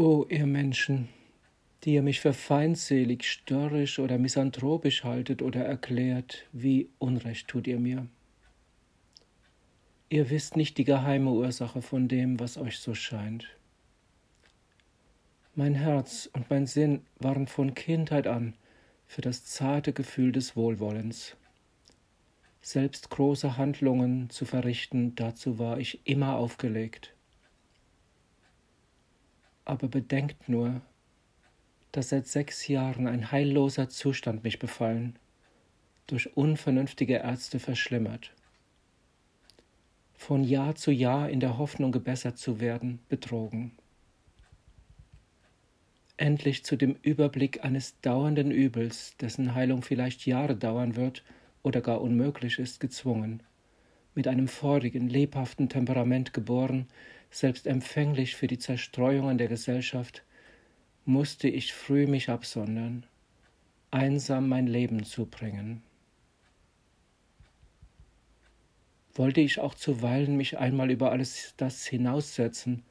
O ihr Menschen, die ihr mich für feindselig, störrisch oder misanthropisch haltet oder erklärt, wie Unrecht tut ihr mir. Ihr wisst nicht die geheime Ursache von dem, was euch so scheint. Mein Herz und mein Sinn waren von Kindheit an für das zarte Gefühl des Wohlwollens. Selbst große Handlungen zu verrichten, dazu war ich immer aufgelegt aber bedenkt nur, dass seit sechs Jahren ein heilloser Zustand mich befallen, durch unvernünftige Ärzte verschlimmert. Von Jahr zu Jahr in der Hoffnung gebessert zu werden, betrogen. Endlich zu dem Überblick eines dauernden Übels, dessen Heilung vielleicht Jahre dauern wird oder gar unmöglich ist, gezwungen, mit einem feurigen, lebhaften Temperament geboren, selbst empfänglich für die Zerstreuungen der Gesellschaft, musste ich früh mich absondern, einsam mein Leben zubringen. Wollte ich auch zuweilen mich einmal über alles das hinaussetzen,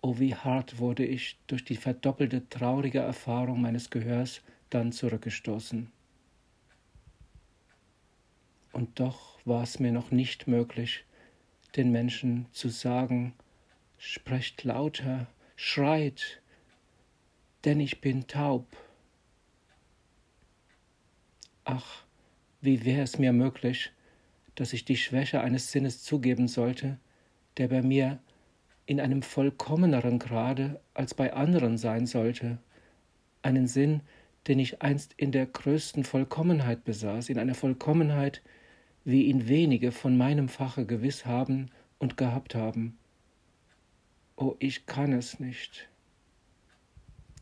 oh wie hart wurde ich durch die verdoppelte traurige Erfahrung meines Gehörs dann zurückgestoßen. Und doch war es mir noch nicht möglich, den Menschen zu sagen, sprecht lauter, schreit, denn ich bin taub. Ach, wie wäre es mir möglich, dass ich die Schwäche eines Sinnes zugeben sollte, der bei mir in einem vollkommeneren Grade als bei anderen sein sollte, einen Sinn, den ich einst in der größten Vollkommenheit besaß, in einer Vollkommenheit, wie ihn wenige von meinem Fache gewiss haben und gehabt haben, oh, ich kann es nicht.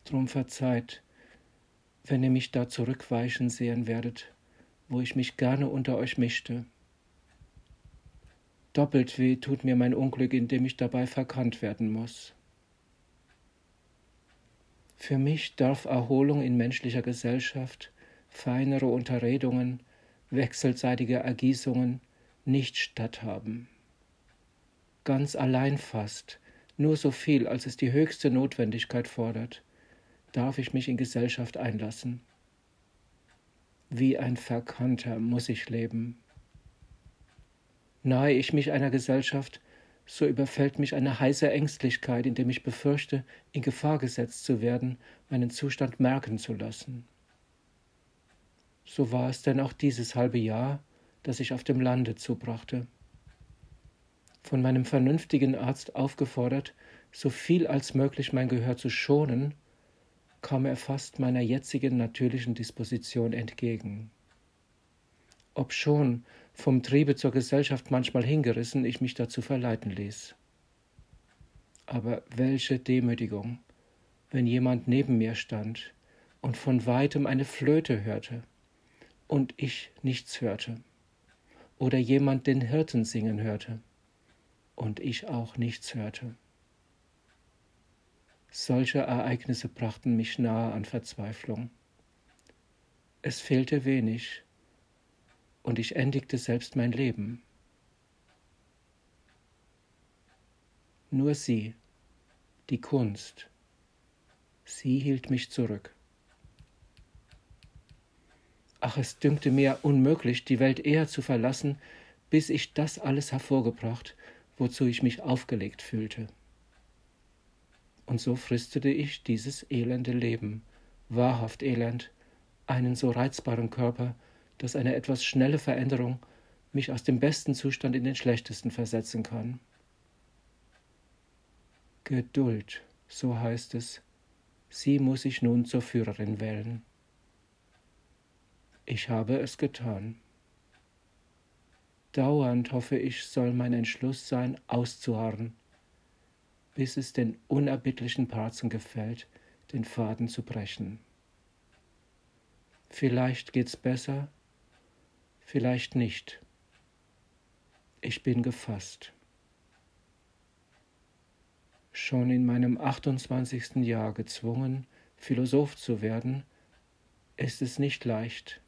Drum verzeiht, wenn ihr mich da zurückweichen sehen werdet, wo ich mich gerne unter euch mischte. Doppelt weh tut mir mein Unglück, indem ich dabei verkannt werden muss. Für mich darf Erholung in menschlicher Gesellschaft, feinere Unterredungen, wechselseitige Ergießungen nicht statthaben. Ganz allein fast nur so viel, als es die höchste Notwendigkeit fordert, darf ich mich in Gesellschaft einlassen. Wie ein Verkannter muss ich leben. Nahe ich mich einer Gesellschaft, so überfällt mich eine heiße Ängstlichkeit, indem ich befürchte, in Gefahr gesetzt zu werden, meinen Zustand merken zu lassen. So war es denn auch dieses halbe Jahr, das ich auf dem Lande zubrachte von meinem vernünftigen Arzt aufgefordert, so viel als möglich mein Gehör zu schonen, kam er fast meiner jetzigen natürlichen Disposition entgegen. Obschon vom Triebe zur Gesellschaft manchmal hingerissen ich mich dazu verleiten ließ. Aber welche Demütigung, wenn jemand neben mir stand und von weitem eine Flöte hörte und ich nichts hörte, oder jemand den Hirten singen hörte und ich auch nichts hörte. Solche Ereignisse brachten mich nahe an Verzweiflung. Es fehlte wenig, und ich endigte selbst mein Leben. Nur sie, die Kunst, sie hielt mich zurück. Ach, es dünkte mir unmöglich, die Welt eher zu verlassen, bis ich das alles hervorgebracht wozu ich mich aufgelegt fühlte. Und so fristete ich dieses elende Leben, wahrhaft elend, einen so reizbaren Körper, dass eine etwas schnelle Veränderung mich aus dem besten Zustand in den schlechtesten versetzen kann. Geduld, so heißt es, sie muss ich nun zur Führerin wählen. Ich habe es getan. Dauernd hoffe ich, soll mein Entschluss sein, auszuharren, bis es den unerbittlichen Parzen gefällt, den Faden zu brechen. Vielleicht geht's besser, vielleicht nicht. Ich bin gefasst. Schon in meinem 28. Jahr gezwungen, Philosoph zu werden, ist es nicht leicht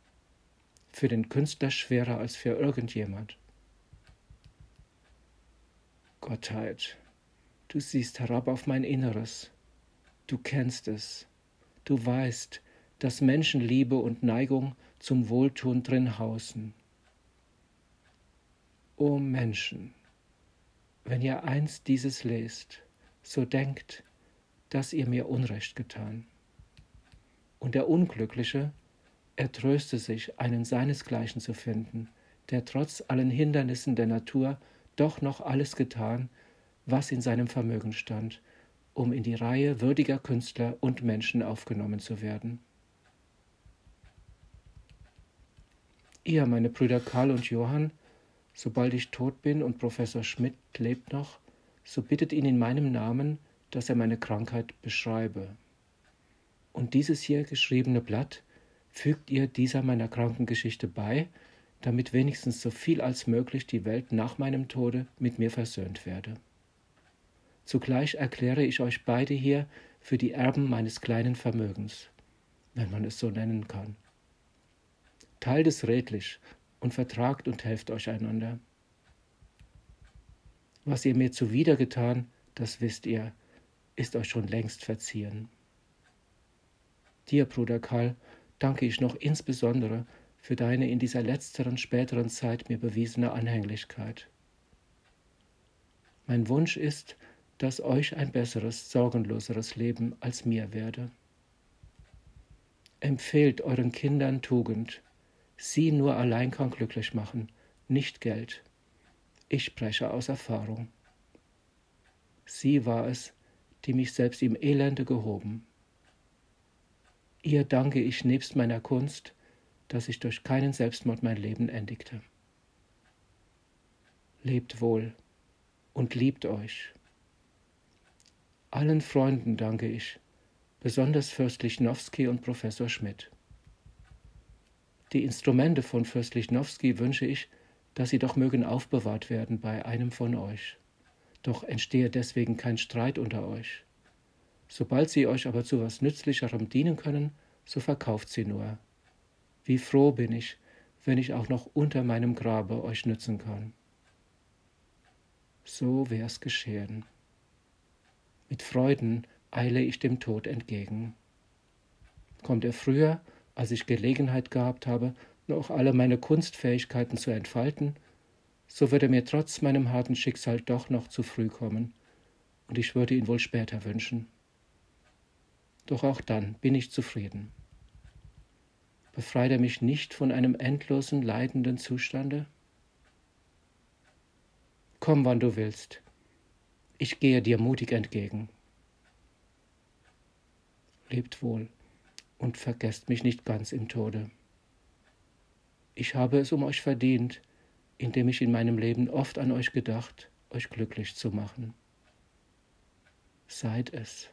für den Künstler schwerer als für irgendjemand. Gottheit, du siehst herab auf mein Inneres Du kennst es. Du weißt, dass Menschenliebe und Neigung zum Wohltun drin hausen. O Menschen, wenn ihr einst dieses lest, so denkt, dass ihr mir Unrecht getan. Und der Unglückliche, er tröste sich, einen seinesgleichen zu finden, der trotz allen Hindernissen der Natur doch noch alles getan, was in seinem Vermögen stand, um in die Reihe würdiger Künstler und Menschen aufgenommen zu werden. Ihr, meine Brüder Karl und Johann, sobald ich tot bin und Professor Schmidt lebt noch, so bittet ihn in meinem Namen, dass er meine Krankheit beschreibe. Und dieses hier geschriebene Blatt fügt ihr dieser meiner Krankengeschichte bei, damit wenigstens so viel als möglich die Welt nach meinem Tode mit mir versöhnt werde. Zugleich erkläre ich euch beide hier für die Erben meines kleinen Vermögens, wenn man es so nennen kann. Teilt es redlich und vertragt und helft euch einander. Was ihr mir zuwidergetan, das wisst ihr, ist euch schon längst verziehen. Dir, Bruder Karl, danke ich noch insbesondere für deine in dieser letzteren späteren Zeit mir bewiesene Anhänglichkeit. Mein Wunsch ist, dass euch ein besseres, sorgenloseres Leben als mir werde. Empfehlt euren Kindern Tugend. Sie nur allein kann glücklich machen, nicht Geld. Ich spreche aus Erfahrung. Sie war es, die mich selbst im Elende gehoben. Ihr danke ich nebst meiner Kunst, dass ich durch keinen Selbstmord mein Leben endigte. Lebt wohl und liebt euch. Allen Freunden danke ich, besonders Fürst Lichnowsky und Professor Schmidt. Die Instrumente von Fürst Lichnowsky wünsche ich, dass sie doch mögen aufbewahrt werden bei einem von euch. Doch entstehe deswegen kein Streit unter euch. Sobald sie euch aber zu was Nützlicherem dienen können, so verkauft sie nur. Wie froh bin ich, wenn ich auch noch unter meinem Grabe euch nützen kann. So wär's geschehen. Mit Freuden eile ich dem Tod entgegen. Kommt er früher, als ich Gelegenheit gehabt habe, noch alle meine Kunstfähigkeiten zu entfalten, so wird er mir trotz meinem harten Schicksal doch noch zu früh kommen, und ich würde ihn wohl später wünschen. Doch auch dann bin ich zufrieden. Befreit er mich nicht von einem endlosen leidenden Zustande? Komm, wann du willst, ich gehe dir mutig entgegen. Lebt wohl und vergesst mich nicht ganz im Tode. Ich habe es um euch verdient, indem ich in meinem Leben oft an euch gedacht, euch glücklich zu machen. Seid es.